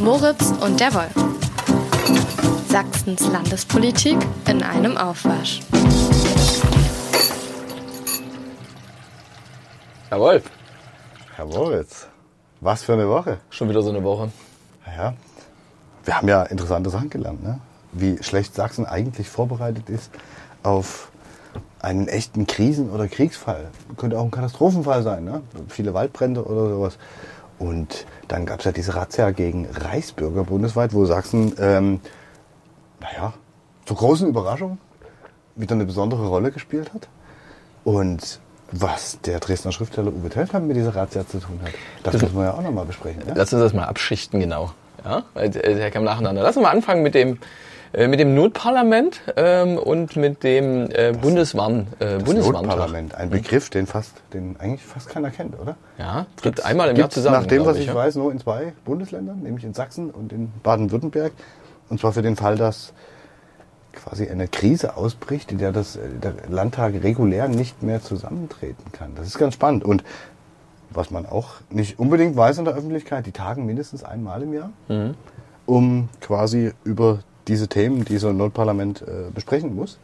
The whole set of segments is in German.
Moritz und der Wolf. Sachsens Landespolitik in einem Aufwasch. Herr Wolf, Herr Moritz, was für eine Woche. schon wieder so eine Woche. Ja, wir haben ja interessante Sachen gelernt, ne? wie schlecht Sachsen eigentlich vorbereitet ist auf einen echten Krisen- oder Kriegsfall. Könnte auch ein Katastrophenfall sein, ne? viele Waldbrände oder sowas. Und dann gab es ja diese Razzia gegen Reichsbürger bundesweit, wo Sachsen, ähm, naja, zur großen Überraschung wieder eine besondere Rolle gespielt hat. Und was der Dresdner Schriftsteller Uwe Telkamp mit dieser Razzia zu tun hat, das müssen wir ja auch nochmal besprechen. Ne? Lass uns das mal abschichten, genau. Ja, Weil, äh, der kam nacheinander. Lass uns mal anfangen mit dem, äh, mit dem Notparlament ähm, und mit dem äh, Bundeswarn, äh. Notparlament, ein Begriff, den fast, den eigentlich fast keiner kennt, oder? Ja, tritt einmal im Jahr Gibt's zusammen. Nach dem, was ich ja. weiß, nur in zwei Bundesländern, nämlich in Sachsen und in Baden-Württemberg. Und zwar für den Fall, dass quasi eine Krise ausbricht, in der das, äh, der Landtag regulär nicht mehr zusammentreten kann. Das ist ganz spannend. Und was man auch nicht unbedingt weiß in der Öffentlichkeit, die tagen mindestens einmal im Jahr, Mhm. um quasi über diese Themen, die so ein Notparlament äh, besprechen muss,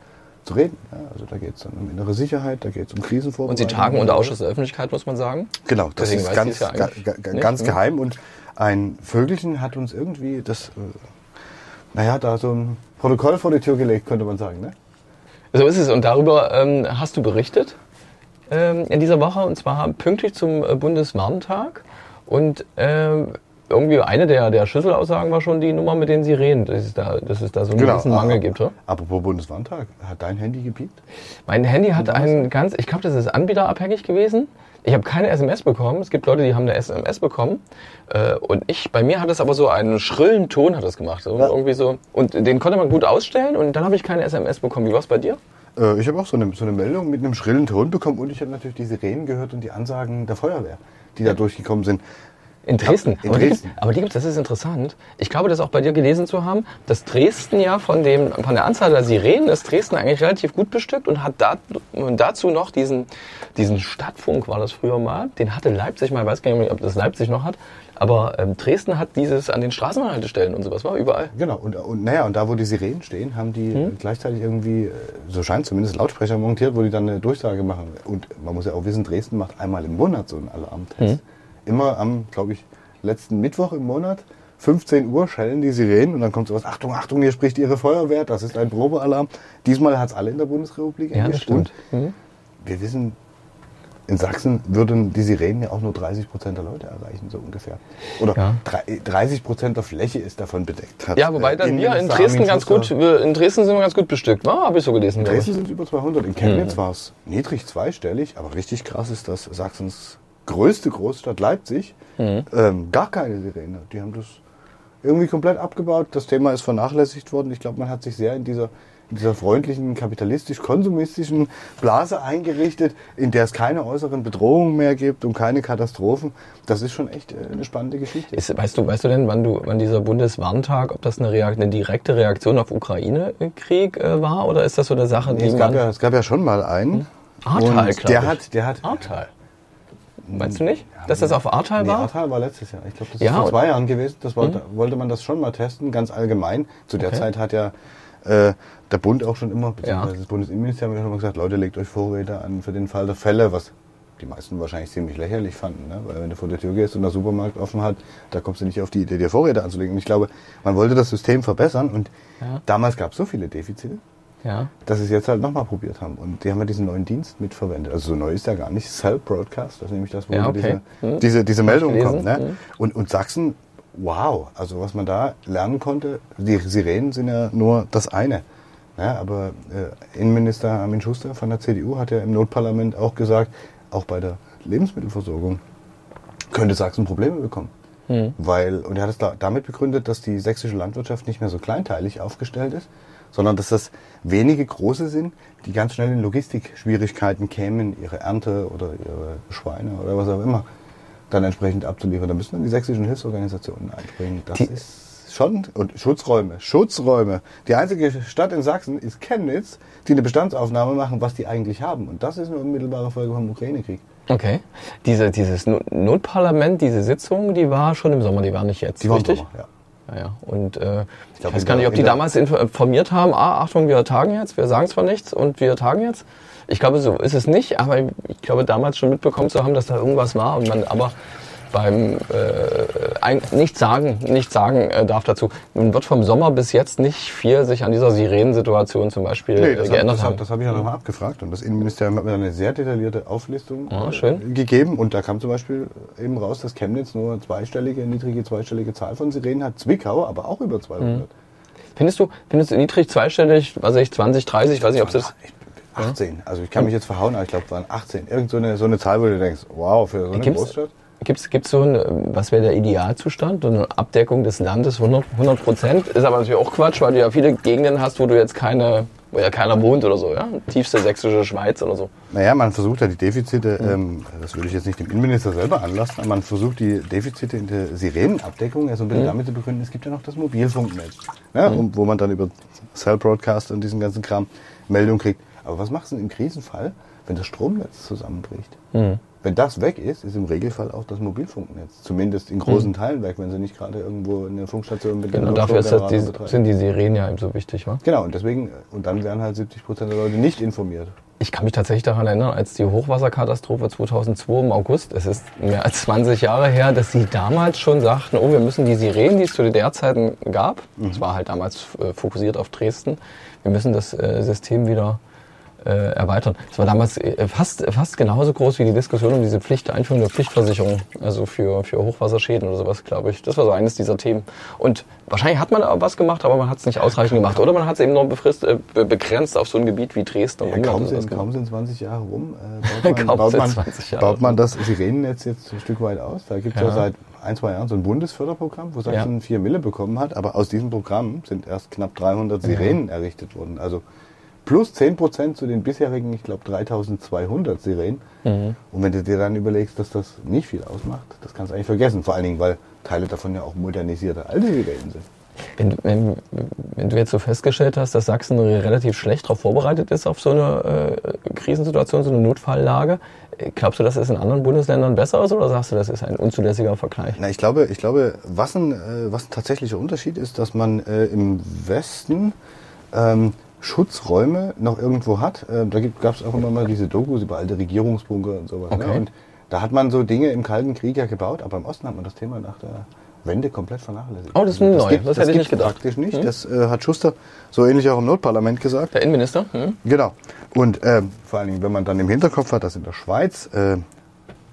zu reden. Ja, also da geht es dann um innere Sicherheit, da geht es um Und Krisenvorbereitung. sie tagen unter Ausschuss der Öffentlichkeit, muss man sagen. Genau, das Deswegen ist ganz, ja ga, ga, ga, ganz ne? geheim. Und ein Vögelchen hat uns irgendwie das, äh, naja, da so ein Protokoll vor die Tür gelegt, könnte man sagen. Ne? So ist es. Und darüber ähm, hast du berichtet ähm, in dieser Woche, und zwar pünktlich zum äh, Bundeswarntag. Und ähm, irgendwie eine der, der Schlüsselaussagen war schon die Nummer mit den Sirenen, dass es da, dass es da so einen gewissen Mangel gibt. Oder? Apropos Bundeslandtag, hat dein Handy gepiept? Mein Handy hat einen ganz, ich glaube, das ist anbieterabhängig gewesen. Ich habe keine SMS bekommen. Es gibt Leute, die haben eine SMS bekommen. Äh, und ich, bei mir hat es aber so einen schrillen Ton hat es gemacht. So, Ja. Irgendwie so. Und den konnte man gut ausstellen und dann habe ich keine SMS bekommen. Wie war es bei dir? Äh, ich habe auch so eine, so eine Meldung mit einem schrillen Ton bekommen und ich habe natürlich die Sirenen gehört und die Ansagen der Feuerwehr, die da durchgekommen sind. In Dresden. in aber, Die Dresden. aber die gibt's, das ist interessant. Ich glaube, das auch bei dir gelesen zu haben, dass Dresden ja von, dem, von der Anzahl der Sirenen ist Dresden eigentlich relativ gut bestückt und hat da, dazu noch diesen, diesen Stadtfunk, war das früher mal, den hatte Leipzig mal, ich weiß gar nicht, ob das Leipzig noch hat, aber ähm, Dresden hat dieses an den Straßenhaltestellen und sowas, war überall. Genau, und, und naja, und da, wo die Sirenen stehen, haben die äh, gleichzeitig irgendwie, äh, so scheint zumindest, Lautsprecher montiert, wo die dann eine Durchsage machen. Und man muss ja auch wissen, Dresden macht einmal im Monat so einen Alarmtest. Immer am, glaube ich, letzten Mittwoch im Monat, 15 Uhr, schellen die Sirenen und dann kommt sowas, Achtung, Achtung, hier spricht Ihre Feuerwehr, das ist ein Probealarm. Diesmal hat es alle in der Bundesrepublik Ja, erwischt. Und wir wissen, in Sachsen würden die Sirenen ja auch nur 30 Prozent der Leute erreichen, so ungefähr. Oder Ja. drei- 30 Prozent der Fläche ist davon bedeckt. hat, Ja, wobei äh, dann wir in Dresden ganz gut, in Dresden sind wir ganz gut bestückt, war? Habe ich so gelesen. In Dresden sind es über 200. In Chemnitz war es niedrig zweistellig, aber richtig krass ist, dass Sachsens größte Großstadt Leipzig ähm, gar keine Sirene. Die haben das irgendwie komplett abgebaut. Das Thema ist vernachlässigt worden. Ich glaube, man hat sich sehr in dieser, in dieser freundlichen, kapitalistisch-konsumistischen Blase eingerichtet, in der es keine äußeren Bedrohungen mehr gibt und keine Katastrophen. Das ist schon echt äh, eine spannende Geschichte. Ist, weißt, du, weißt du denn, wann, du, wann dieser Bundeswarntag, ob das eine, Reakt, eine direkte Reaktion auf Ukraine-Krieg äh, war oder ist das so eine Sache, die es, gab ja, es gab ja schon mal einen. Ahrtal, und glaub der hat, der hat, Ahrtal. Weißt du nicht, dass das auf Ahrtal Nee, war? Ahrtal war letztes Jahr. Ich glaube, das Ja, ist vor zwei Jahren gewesen. Das wollte, wollte man das schon mal testen, ganz allgemein. Zu der Okay. Zeit hat ja äh, der Bund auch schon immer, Ja. beziehungsweise das Bundesinnenministerium hat schon immer gesagt, Leute, legt euch Vorräte an für den Fall der Fälle, was die meisten wahrscheinlich ziemlich lächerlich fanden. Ne? Weil wenn du vor der Tür gehst und der Supermarkt offen hat, da kommst du nicht auf die Idee, dir Vorräte anzulegen. Und ich glaube, man wollte das System verbessern und Ja. damals gab es so viele Defizite, Ja. dass sie es jetzt halt nochmal probiert haben. Und die haben ja diesen neuen Dienst mitverwendet. Also so neu ist der gar nicht. Cell Broadcast, das ist nämlich das, wo Ja, diese, okay. Hm. diese, diese Meldung gelesen. kommt. Ne? Hm. Und, und Sachsen, wow, also was man da lernen konnte, die Sirenen sind ja nur das eine. Ja, aber äh, Innenminister Armin Schuster von der CDU hat ja im Notparlament auch gesagt, auch bei der Lebensmittelversorgung könnte Sachsen Probleme bekommen. Weil, und er hat es da, damit begründet, dass die sächsische Landwirtschaft nicht mehr so kleinteilig aufgestellt ist, sondern dass das wenige große sind, die ganz schnell in Logistikschwierigkeiten kämen, ihre Ernte oder ihre Schweine oder was auch immer dann entsprechend abzuliefern. Da müssen dann die sächsischen Hilfsorganisationen einspringen. Das Die- ist schon, und Schutzräume, Schutzräume. Die einzige Stadt in Sachsen ist Chemnitz, die eine Bestandsaufnahme machen, was die eigentlich haben. Und das ist eine unmittelbare Folge vom Ukraine-Krieg. Okay. Diese, dieses No- Notparlament, diese Sitzung, die war schon im Sommer, die war nicht jetzt. Die waren richtig? Sommer, ja. Ja, ja. Und äh, ich, glaub, weiß gar nicht, ob die damals info- informiert haben, ah, Achtung, wir tagen jetzt, wir sagen zwar nichts und wir tagen jetzt. Ich glaube, so ist es nicht, aber ich glaube damals schon mitbekommen zu haben, dass da irgendwas war und man aber beim äh, ein, nicht sagen, nicht sagen äh, darf dazu. Nun wird vom Sommer bis jetzt nicht viel sich an dieser Sirenensituation zum Beispiel Nee, äh, das, hab, geändert das, hab, haben. das habe ich ja nochmal abgefragt und das Innenministerium hat mir eine sehr detaillierte Auflistung Ah, äh, gegeben und da kam zum Beispiel eben raus, dass Chemnitz nur eine zweistellige, niedrige zweistellige Zahl von Sirenen hat, Zwickau aber auch über 200. Findest du, findest du niedrig zweistellig, was weiß ich, 20, 30, ich weiß nicht, ob das... Ich- 18, also ich kann mich jetzt verhauen, aber ich glaube, es waren 18. Irgend so eine, so eine Zahl, wo du denkst, wow, für so eine Gibt's- Großstadt. Gibt's gibt's so ein, was wäre der Idealzustand? Eine Abdeckung des Landes 100 100 Prozent? Ist aber natürlich auch Quatsch, weil du ja viele Gegenden hast, wo du jetzt keine, wo ja keiner wohnt oder so, ja? Tiefste sächsische Schweiz oder so. Naja, man versucht ja die Defizite, ähm, das würde ich jetzt nicht dem Innenminister selber anlassen, aber man versucht die Defizite in der Sirenenabdeckung ja so ein bisschen damit zu begründen, es gibt ja noch das Mobilfunknetz, ne, um, wo man dann über Cell Broadcast und diesen ganzen Kram Meldung kriegt. Aber was machst du denn im Krisenfall, wenn das Stromnetz zusammenbricht? Wenn das weg ist, ist im Regelfall auch das Mobilfunknetz, zumindest in großen Teilen weg, wenn sie nicht gerade irgendwo eine Funkstation mit Genau, dafür Notstromgenerator die, sind die Sirenen ja eben so wichtig, wa? Genau, und deswegen, und dann wären halt 70 Prozent der Leute nicht informiert. Ich kann mich tatsächlich daran erinnern, als die Hochwasserkatastrophe 2002 im August, es ist mehr als 20 Jahre her, dass sie damals schon sagten, oh, wir müssen die Sirenen, die es zu DDR-Zeiten gab, es war halt damals äh, fokussiert auf Dresden, wir müssen das äh, System wieder äh, erweitern. Es war damals äh, fast, fast genauso groß wie die Diskussion um diese Pflicht, Einführung der Pflichtversicherung, also für, für Hochwasserschäden oder sowas, glaube ich. Das war so eines dieser Themen. Und wahrscheinlich hat man aber was gemacht, aber man hat es nicht ausreichend gemacht. Oder man hat es eben noch befrist, äh, be- begrenzt auf so ein Gebiet wie Dresden und Ja, Umland kaum, sind, kaum sind 20 Jahre rum, äh, baut, man, baut, man, 20 Jahre baut man das Sirenennetz jetzt ein Stück weit aus. Da gibt es ja. Ja. seit ein, zwei Jahren so ein Bundesförderprogramm, wo Sachsen Ja. 4 Mille bekommen hat. Aber aus diesem Programm sind erst knapp 300 Sirenen errichtet worden. Also plus 10 Prozent zu den bisherigen, ich glaube, 3200 Sirenen. Mhm. Und wenn du dir dann überlegst, dass das nicht viel ausmacht, das kannst du eigentlich vergessen. Vor allen Dingen, weil Teile davon ja auch modernisierte alte Sirenen sind. Wenn, wenn, wenn du jetzt so festgestellt hast, dass Sachsen relativ schlecht darauf vorbereitet ist auf so eine äh, Krisensituation, so eine Notfalllage, äh, glaubst du, das ist in anderen Bundesländern besser aus oder sagst du, das ist ein unzulässiger Vergleich? Na, ich glaube, ich glaube, was ein, äh, was ein tatsächlicher Unterschied ist, dass man äh, im Westen ähm, Schutzräume noch irgendwo hat. Äh, da gab es auch immer mal diese Dokus über alte Regierungsbunker und sowas. Okay. Ne? Und da hat man so Dinge im Kalten Krieg ja gebaut, aber im Osten hat man das Thema nach der Wende komplett vernachlässigt. Oh, das ist neu. gibt- Das hätte ich nicht gedacht. Praktisch nicht. Das äh, hat Schuster so ähnlich auch im Notparlament gesagt. Der Innenminister? Hm? Genau. Und ähm, vor allen Dingen, wenn man dann im Hinterkopf hat, dass in der Schweiz äh,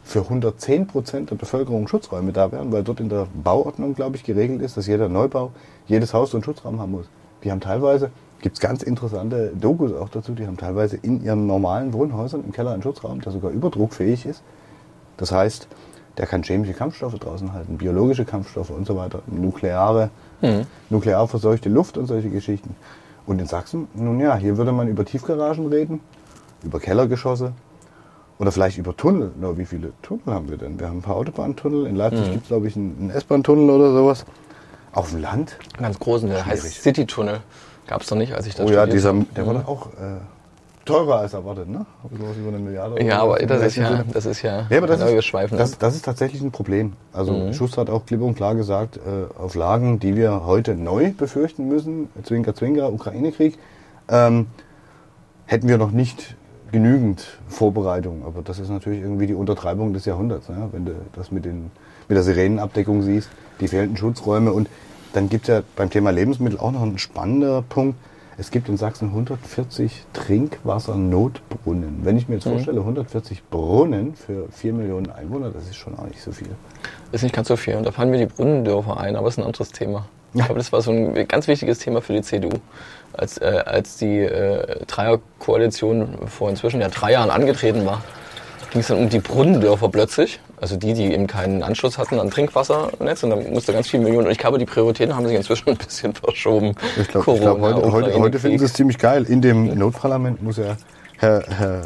für 110 Prozent der Bevölkerung Schutzräume da wären, weil dort in der Bauordnung, glaube ich, geregelt ist, dass jeder Neubau, jedes Haus so einen Schutzraum haben muss. Die haben teilweise, gibt es ganz interessante Dokus auch dazu, die haben teilweise in ihren normalen Wohnhäusern im Keller einen Schutzraum, der sogar überdruckfähig ist. Das heißt, der kann chemische Kampfstoffe draußen halten, biologische Kampfstoffe und so weiter, nukleare, nuklear verseuchte Luft und solche Geschichten. Und in Sachsen, nun ja, hier würde man über Tiefgaragen reden, über Kellergeschosse oder vielleicht über Tunnel. Na, wie viele Tunnel haben wir denn? Wir haben ein paar Autobahntunnel. In Leipzig gibt es, glaube ich, einen, S-Bahn-Tunnel oder sowas. Auf dem Land? Ganz großen, der Schwierig. heißt City-Tunnel. Gab es doch nicht, als ich da Oh ja, dieser, habe. der war doch auch äh, teurer als erwartet, ne? Sowas über eine Milliarde. oder Ja, aber das ist ja, Sinne. das ist ja, Ja, aber das, ist, schweifen das, ab. das ist tatsächlich ein Problem. Also Schuster hat auch klipp und klar gesagt, äh, auf Lagen, die wir heute neu befürchten müssen, Zwinker, Zwinker, Ukraine-Krieg, ähm, hätten wir noch nicht genügend Vorbereitung. Aber das ist natürlich irgendwie die Untertreibung des Jahrhunderts, ne? wenn du das mit, den, mit der Sirenenabdeckung siehst, die fehlenden Schutzräume. Und dann gibt es ja beim Thema Lebensmittel auch noch einen spannender Punkt. Es gibt in Sachsen 140 Trinkwassernotbrunnen. Wenn ich mir jetzt vorstelle, 140 Brunnen für 4 Millionen Einwohner, das ist schon auch nicht so viel. Ist nicht ganz so viel. Und da fallen mir die Brunnendörfer ein, aber ist ein anderes Thema. Ich Ja. glaube, das war so ein ganz wichtiges Thema für die CDU. Als, äh, als die äh, Dreierkoalition vor inzwischen ja drei Jahren angetreten war, ging es dann um die Brunnendörfer plötzlich. Also die, die eben keinen Anschluss hatten an Trinkwassernetz. Und dann musste ganz viel Millionen. Und ich glaube, die Prioritäten haben sich inzwischen ein bisschen verschoben. Ich glaube, glaub, heute, heute, heute finden sie es ziemlich geil. In dem Notparlament muss ja Herr, Herr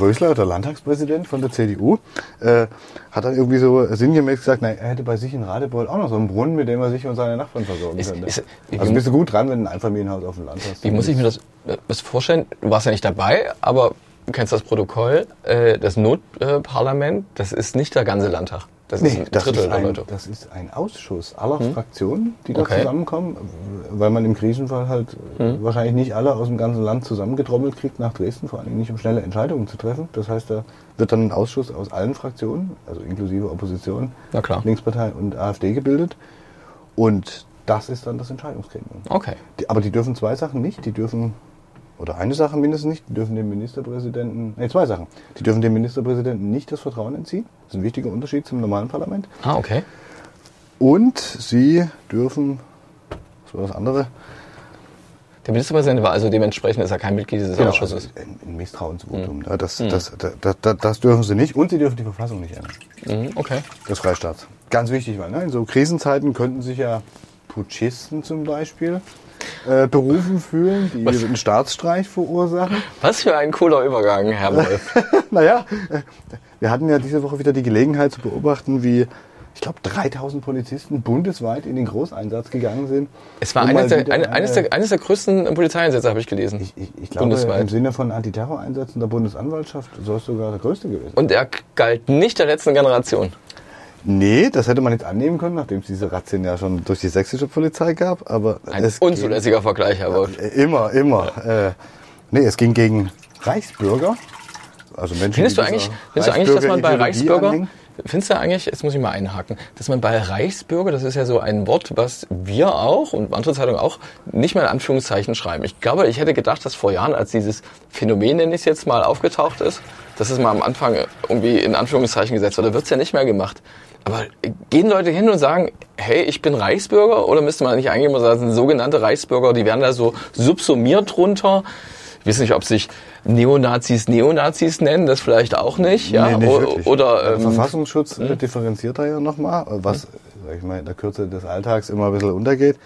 Rösler, der Landtagspräsident von der CDU, äh, hat dann irgendwie so sinngemäß gesagt, na, er hätte bei sich in Radebeul auch noch so einen Brunnen, mit dem er sich und seine Nachbarn versorgen Ist- könnte. ist- also bist du gut dran, wenn du ein Einfamilienhaus auf dem Land hast. Wie muss ich mir das, das vorstellen? Du warst ja nicht dabei, aber du kennst das Protokoll. Äh, das Notparlament, das ist nicht der ganze Landtag. Das Nee, ist ein das Drittel ist der ein, Leute. das ist ein Ausschuss aller Fraktionen, die da Okay. zusammenkommen, weil man im Krisenfall halt äh, wahrscheinlich nicht alle aus dem ganzen Land zusammengetrommelt kriegt nach Dresden, vor allem nicht um schnelle Entscheidungen zu treffen. Das heißt, da wird dann ein Ausschuss aus allen Fraktionen, also inklusive Opposition. Linkspartei und AfD gebildet. Und das ist dann das Entscheidungsgremium. Okay. Die, aber die dürfen zwei Sachen nicht. Die dürfen, oder eine Sache mindestens nicht, die dürfen dem Ministerpräsidenten, nee, zwei Sachen. Die dürfen dem Ministerpräsidenten nicht das Vertrauen entziehen. Das ist ein wichtiger Unterschied zum normalen Parlament. Ah, okay. Und sie dürfen, was war das andere? Der Ministerpräsident war also dementsprechend ist er kein Mitglied dieses also Ausschusses. ein, ein Misstrauensvotum. Ja, das, das, das, das, das dürfen sie nicht. Und sie dürfen die Verfassung nicht ändern. Mhm, okay. des Freistaats. Ganz wichtig, weil ne, in so Krisenzeiten könnten sich ja Putschisten zum Beispiel äh, berufen fühlen, die einen Staatsstreich verursachen. Was für ein cooler Übergang, Herr Wolf. naja, äh, wir hatten ja diese Woche wieder die Gelegenheit zu beobachten, wie, ich glaube, 3000 Polizisten bundesweit in den Großeinsatz gegangen sind. Es war um eines der, eine, eines, der, eines der größten Polizeieinsätze, habe ich gelesen. ich, ich, ich glaube, im bundesweit. Sinne von Antiterroreinsätzen der Bundesanwaltschaft soll es sogar der größte gewesen sein. Und er galt nicht der letzten Generation. Nee, das hätte man jetzt annehmen können, nachdem es diese Razzien ja schon durch die sächsische Polizei gab. Aber Ein unzulässiger Vergleich, Herr Wolf. Äh, Immer, immer. Äh, nee, es ging gegen Reichsbürger. Also Menschen, Findest du die eigentlich, findest du eigentlich, dass man bei Reichsbürger, anhängen. findest du eigentlich, jetzt muss ich mal einhaken, dass man bei Reichsbürger, das ist ja so ein Wort, was wir auch und andere Zeitungen auch nicht mehr in Anführungszeichen schreiben. Ich glaube, ich hätte gedacht, dass vor Jahren, als dieses Phänomen, nenne ich es jetzt mal, aufgetaucht ist, dass es mal am Anfang irgendwie in Anführungszeichen gesetzt wurde. Da wird es ja nicht mehr gemacht. Aber gehen Leute hin und sagen, hey, ich bin Reichsbürger? Oder müsste man nicht eigentlich immer sagen, sogenannte Reichsbürger, die werden da so subsumiert drunter? Ich weiß nicht, ob sich Neonazis Neonazis nennen, das vielleicht auch nicht. Ja? Nee, nicht. Oder Der ähm, Verfassungsschutz äh, differenziert da ja nochmal, was, sag ich mal, in der Kürze des Alltags immer ein bisschen untergeht.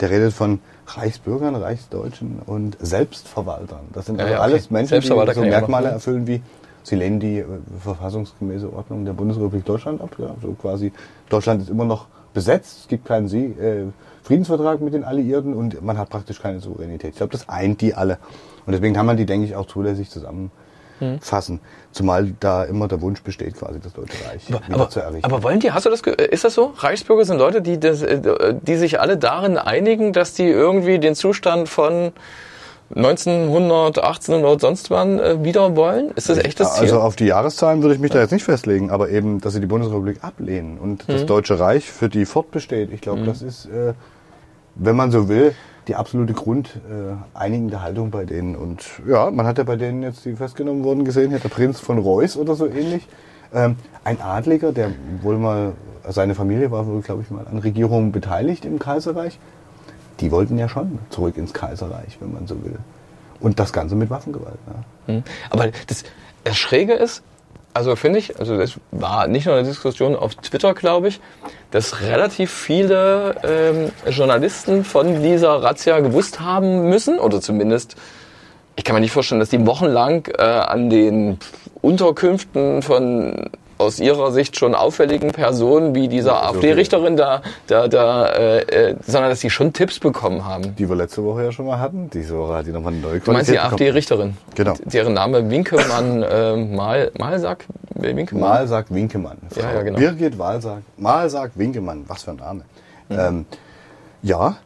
Der redet von Reichsbürgern, Reichsdeutschen und Selbstverwaltern. Das sind Ja, also ja, okay. alles Menschen, die so Merkmale erfüllen wie, sie lehnen die äh, verfassungsgemäße Ordnung der Bundesrepublik Deutschland ab. Ja, so quasi, Deutschland ist immer noch besetzt, es gibt keinen Sie äh, Friedensvertrag mit den Alliierten und man hat praktisch keine Souveränität. Ich glaube, das eint die alle. Und deswegen kann man die, denke ich, auch zulässig zusammenfassen. Zumal da immer der Wunsch besteht, quasi das Deutsche Reich wieder aber, zu errichten. aber wollen die, hast du das, ist das so? Reichsbürger sind Leute, die, das, äh, die sich alle darin einigen, dass die irgendwie den Zustand von 1900, 1800, sonst wann äh, wieder wollen? Ist das echt das Ziel? Also auf die Jahreszahlen würde ich mich da jetzt nicht festlegen, aber eben, dass sie die Bundesrepublik ablehnen und Mhm. das Deutsche Reich für die fortbesteht. Ich glaube, das ist, äh, wenn man so will, die absolute grundeinigende äh, Haltung bei denen. Und ja, man hat ja bei denen jetzt, die festgenommen wurden, gesehen, hier der Prinz von Reuß oder so ähnlich. Ähm, ein Adliger, der wohl mal, seine Familie war wohl, glaube ich, mal an Regierungen beteiligt im Kaiserreich. Die wollten ja schon zurück ins Kaiserreich, wenn man so will. Und das Ganze mit Waffengewalt. Ja. Hm. Aber das, das Schräge ist, also finde ich, also das war nicht nur eine Diskussion auf Twitter, glaube ich, dass relativ viele ähm, Journalisten von dieser Razzia gewusst haben müssen, oder zumindest, ich kann mir nicht vorstellen, dass die wochenlang äh, an den Unterkünften von aus ihrer Sicht schon auffälligen Personen wie dieser AfD-Richterin da, da, da äh, äh, sondern dass die schon Tipps bekommen haben. die wir letzte Woche ja schon mal hatten. Diese Woche hat die nochmal neue Du meinst die. AfD-Richterin? Genau. Deren Name Winkemann äh, Mal, Malsack? Winkemann? Mal sagt Winkemann. Frau Ja, ja, genau. Birgit Wahl sagt, Mal sagt Winkemann. Was für ein Name. Ähm, ja,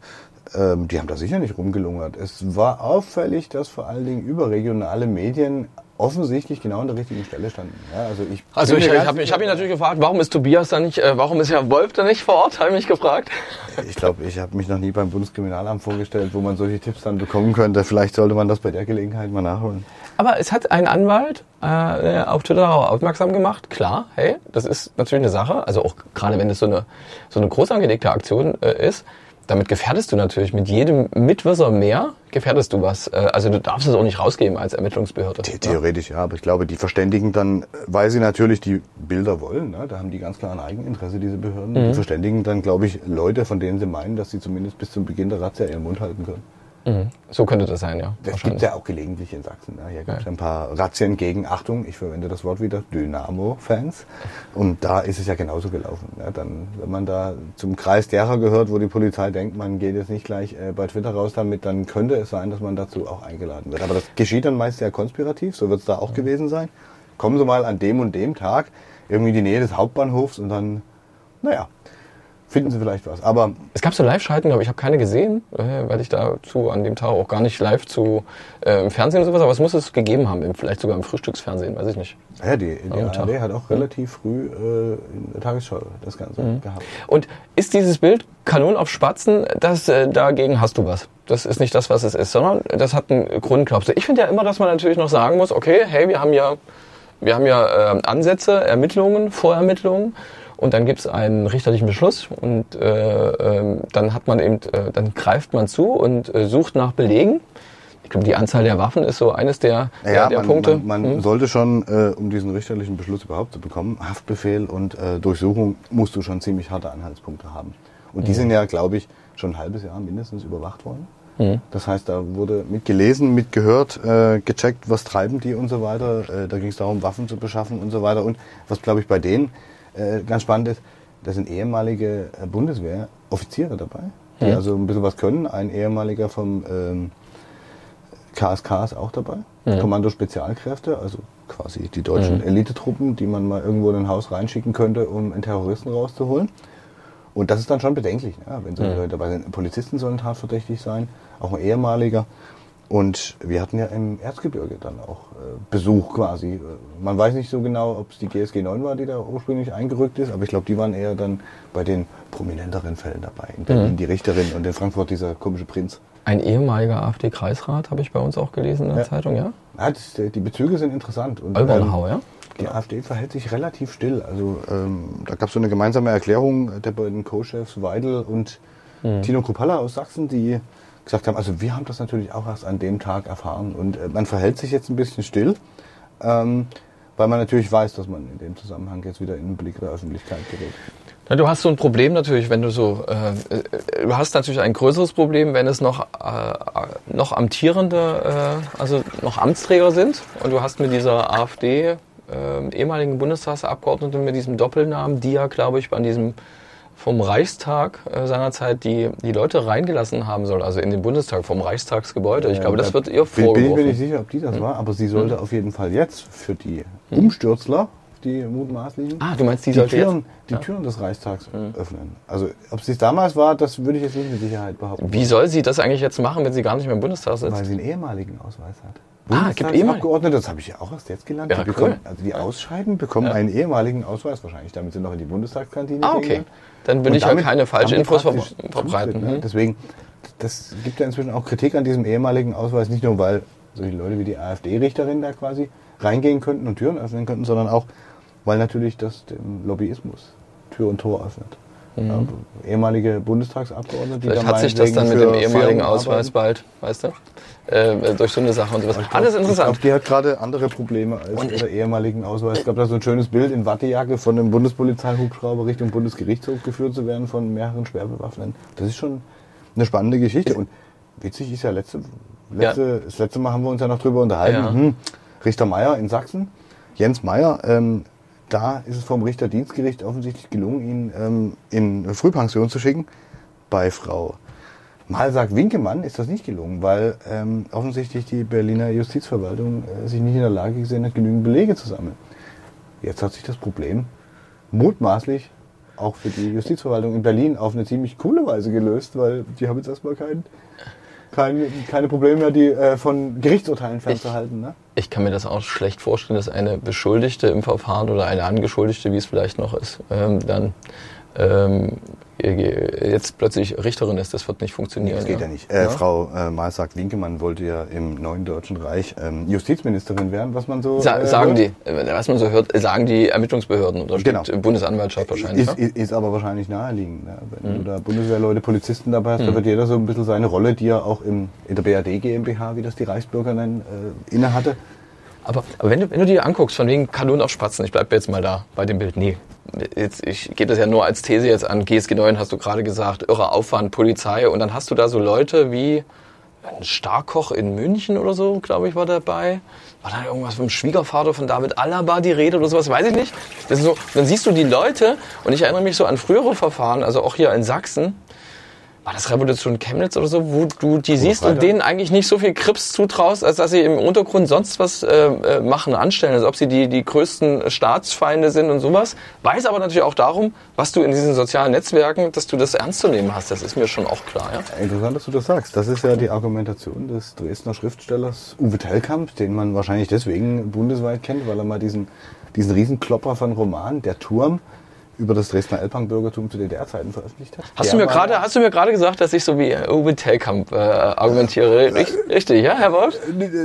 ähm, die haben da sicher nicht rumgelungert. Es war auffällig, dass vor allen Dingen überregionale Medien offensichtlich genau an der richtigen Stelle standen. Ja, also ich, Also ich, ich habe hab ihn natürlich gefragt, warum ist Tobias da nicht, äh, warum ist Herr Wolf da nicht vor Ort, habe ich mich gefragt. Ich glaube, ich habe mich noch nie beim Bundeskriminalamt vorgestellt, wo man solche Tipps dann bekommen könnte. Vielleicht sollte man das bei der Gelegenheit mal nachholen. Aber es hat ein Anwalt äh, auf Twitter darauf aufmerksam gemacht. Klar, hey, das ist natürlich eine Sache. Also auch gerade wenn es so eine, so eine groß angelegte Aktion äh, ist, damit gefährdest du natürlich mit jedem Mitwisser mehr, gefährdest du was. Äh, also du darfst es auch nicht rausgeben als Ermittlungsbehörde. The- Theoretisch ja, aber ich glaube, die verständigen dann, weil sie natürlich die Bilder wollen, ne? da haben die ganz klar ein Eigeninteresse, diese Behörden. Mhm. Die verständigen dann, glaube ich, Leute, von denen sie meinen, dass sie zumindest bis zum Beginn der Razzia ihren Mund halten können. Mhm. So könnte das sein, ja. Das gibt wahrscheinlich. ja auch gelegentlich in Sachsen. Ne? Hier gibt es Ja. ein paar Razzien gegen, Achtung, ich verwende das Wort wieder, Dynamo-Fans. Und da ist es ja genauso gelaufen. Ne? Dann, wenn man da zum Kreis derer gehört, wo die Polizei denkt, man geht jetzt nicht gleich äh, bei Twitter raus damit, dann könnte es sein, dass man dazu auch eingeladen wird. Aber das geschieht dann meist sehr konspirativ, so wird es da auch gewesen sein. Kommen Sie mal an dem und dem Tag irgendwie in die Nähe des Hauptbahnhofs und dann, naja, finden sie vielleicht was. Aber Es gab so Live-Schalten, aber ich habe keine gesehen, äh, weil ich dazu an dem Tag auch gar nicht live zu äh, im Fernsehen und sowas, aber es muss es gegeben haben, vielleicht sogar im Frühstücksfernsehen, weiß ich nicht. ja, die, die. ARD hat auch relativ früh äh, in der Tagesschau das Ganze Mhm. gehabt. Und ist dieses Bild Kanon auf Spatzen, das äh, dagegen hast du was? Das ist nicht das, was es ist, sondern das hat einen Grund, glaubst du? Ich finde ja immer, dass man natürlich noch sagen muss, okay, hey, wir haben ja, wir haben ja äh, Ansätze, Ermittlungen, Vorermittlungen und dann gibt es einen richterlichen Beschluss und äh, ähm, dann hat man eben, äh, dann greift man zu und äh, sucht nach Belegen. Ich glaube, die Anzahl der Waffen ist so eines der, der, der man, Punkte. Man, man Hm. sollte schon, äh, um diesen richterlichen Beschluss überhaupt zu bekommen, Haftbefehl und äh, Durchsuchung, musst du schon ziemlich harte Anhaltspunkte haben. Und die Mhm. sind ja, glaube ich, schon ein halbes Jahr mindestens überwacht worden. Mhm. Das heißt, da wurde mitgelesen, mitgehört, äh, gecheckt, was treiben die und so weiter. Äh, da ging es darum, Waffen zu beschaffen und so weiter. Und was, glaube ich, bei denen äh, ganz spannend ist, da sind ehemalige äh, Bundeswehr-Offiziere dabei, die Mhm. also ein bisschen was können. Ein ehemaliger vom ähm, KSK ist auch dabei. Mhm. Kommando Spezialkräfte, also quasi die deutschen Mhm. Elitetruppen, die man mal irgendwo in ein Haus reinschicken könnte, um einen Terroristen rauszuholen. Und das ist dann schon bedenklich, ne? wenn solche Mhm. Leute dabei sind. Polizisten sollen tatverdächtig sein, auch ein ehemaliger. Und wir hatten ja im Erzgebirge dann auch äh, Besuch quasi. Äh, Man weiß nicht so genau, ob es die GSG 9 war, die da ursprünglich eingerückt ist, aber ich glaube, die waren eher dann bei den prominenteren Fällen dabei. In Berlin Mhm. die Richterin und in Frankfurt dieser komische Prinz. Ein ehemaliger AfD-Kreisrat habe ich bei uns auch gelesen in der Ja. Zeitung, ja? Ja, das, die Bezüge sind interessant. Und, ähm, Olbernhau, ja? Die AfD verhält sich relativ still. Also ähm, da gab es so eine gemeinsame Erklärung der beiden Co-Chefs Weidel und Mhm. Tino Kruppalla aus Sachsen, die gesagt haben, also wir haben das natürlich auch erst an dem Tag erfahren und äh, man verhält sich jetzt ein bisschen still, ähm, weil man natürlich weiß, dass man in dem Zusammenhang jetzt wieder in den Blick der Öffentlichkeit gerät. Na, du hast so ein Problem natürlich, wenn du so, äh, äh, du hast natürlich ein größeres Problem, wenn es noch, äh, noch amtierende, äh, also noch Amtsträger sind und du hast mit dieser AfD, äh, ehemaligen Bundestagsabgeordneten mit diesem Doppelnamen, die ja, glaube ich, bei diesem vom Reichstag äh, seinerzeit die, die Leute reingelassen haben soll, also in den Bundestag vom Reichstagsgebäude. Ich glaube, das wird ihr Bin, bin ich mir vorgeworfen. nicht sicher, ob die das war, aber sie sollte auf jeden Fall jetzt für die Umstürzler, die mutmaßlichen, Ah, du meinst, die, die, Türen, die. Türen des Reichstags öffnen. Also ob sie es damals war, das würde ich jetzt nicht mit Sicherheit behaupten. Wie soll sie das eigentlich jetzt machen, wenn sie gar nicht mehr im Bundestag sitzt? Weil sie einen ehemaligen Ausweis hat. Ah, gibt ehemalige- Abgeordnete, das habe ich ja auch erst jetzt gelernt. Ja, die bekommen, cool. also die ausscheiden, bekommen Ja. einen ehemaligen Ausweis wahrscheinlich, damit sie noch in die Bundestagskantine Ah, okay. Dann will Und ich ja damit- keine falschen Infos ver verbreiten. Zutritt, ne? Hm? Deswegen, das gibt ja inzwischen auch Kritik an diesem ehemaligen Ausweis, nicht nur weil solche Leute wie die AfD-Richterin da quasi reingehen könnten und Türen öffnen könnten, sondern auch, weil natürlich das dem Lobbyismus Tür und Tor öffnet. Ja, ehemalige Bundestagsabgeordnete, die Mhm. Vielleicht da hat sich das dann mit dem ehemaligen Firmen Ausweis arbeiten. bald, weißt du? Äh, durch so eine Sache und sowas. Ich glaub- Alles Ich interessant. glaube, die hat gerade andere Probleme als Und ich- ihre ehemaligen Ausweis. Es gab da so ein schönes Bild in Wattejacke von einem Bundespolizeihubschrauber Richtung Bundesgerichtshof geführt zu werden von mehreren Schwerbewaffneten. Das ist schon eine spannende Geschichte. Und witzig ist ja, letzte, letzte, das letzte Mal haben wir uns ja noch drüber unterhalten. Ja. Hm, Richter Meier in Sachsen, Jens Meier, ähm, da ist es vom Richterdienstgericht offensichtlich gelungen, ihn ähm, in Frühpension zu schicken. Bei Frau Mal sagt Winkemann ist das nicht gelungen, weil ähm, offensichtlich die Berliner Justizverwaltung äh, sich nicht in der Lage gesehen hat, genügend Belege zu sammeln. Jetzt hat sich das Problem mutmaßlich auch für die Justizverwaltung in Berlin auf eine ziemlich coole Weise gelöst, weil die haben jetzt erstmal kein, kein, keine Probleme mehr, die äh, von Gerichtsurteilen fernzuhalten. Ne? Ich kann mir das auch schlecht vorstellen, dass eine Beschuldigte im Verfahren oder eine Angeschuldigte, wie es vielleicht noch ist, ähm, dann ähm, jetzt plötzlich Richterin ist. Das wird nicht funktionieren. Das geht ja nicht. Äh, Frau äh, Mal sagt Winkemann wollte ja im neuen Deutschen Reich ähm, Justizministerin werden, was man so Sa äh, sagen hört. die, äh, was man so hört, sagen die Ermittlungsbehörden oder Genau. Bundesanwaltschaft wahrscheinlich. Ist, ne? ist, ist aber wahrscheinlich naheliegend. Ne? Wenn Mhm. du da Bundeswehrleute, Polizisten dabei hast, da wird jeder so ein bisschen seine Rolle, die er auch im, in der BRD GmbH, wie das die Reichsbürger nennen, äh, inne hatte. Aber, aber wenn, du, wenn du dir anguckst, von wegen Kanonen auf Spatzen, ich bleib jetzt mal da bei dem Bild. Nee, jetzt, ich gebe das ja nur als These jetzt an. GSG 9 hast du gerade gesagt, irrer Aufwand, Polizei. Und dann hast du da so Leute wie ein Starkoch in München oder so, glaube ich, war dabei. War da irgendwas vom Schwiegervater von David Alaba die Rede oder sowas, weiß ich nicht. Das ist so, dann siehst du die Leute und ich erinnere mich so an frühere Verfahren, also auch hier in Sachsen, war das Revolution Chemnitz oder so, wo du die siehst und denen eigentlich nicht so viel Krips zutraust, als dass sie im Untergrund sonst was äh, äh, machen, anstellen, als ob sie die, die größten Staatsfeinde sind und sowas. Weiß aber natürlich auch darum, was du in diesen sozialen Netzwerken, dass du das ernst zu nehmen hast. Das ist mir schon auch klar. Ja? Interessant, dass du das sagst. Das ist ja die Argumentation des Dresdner Schriftstellers Uwe Tellkamp, den man wahrscheinlich deswegen bundesweit kennt, weil er mal diesen, diesen Riesenklopper von Roman, Der Turm, über das Dresdner Elbbank-Bürgertum zu DDR-Zeiten veröffentlicht hat. Hast du, mir gerade, hast du mir gerade gesagt, dass ich so wie äh, Uwe Tellkamp äh, argumentiere? Richtig, richtig, ja, Herr Wolf?